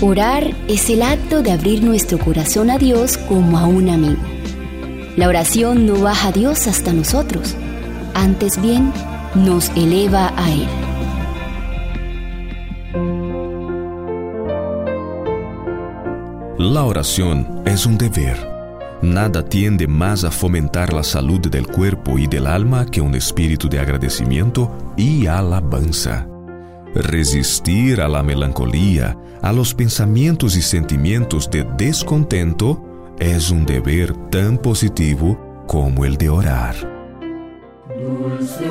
Orar es el acto de abrir nuestro corazón a Dios como a un amigo. La oración no baja a Dios hasta nosotros, antes bien nos eleva a Él. La oración es un deber. Nada tiende más a fomentar la salud del cuerpo y del alma que un espíritu de agradecimiento y alabanza. Resistir a la melancolía, a los pensamientos y sentimientos de descontento es un deber tan positivo como el de orar. Dulce